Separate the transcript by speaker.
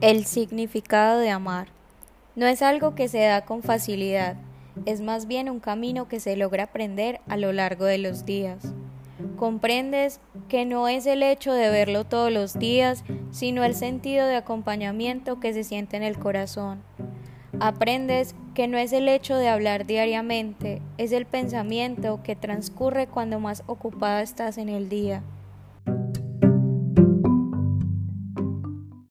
Speaker 1: El significado de amar no es algo que se da con facilidad, es más bien un camino que se logra aprender a lo largo de los días. Comprendes que no es el hecho de verlo todos los días, sino el sentido de acompañamiento que se siente en el corazón. Aprendes que no es el hecho de hablar diariamente, es el pensamiento que transcurre cuando más ocupada estás en el día.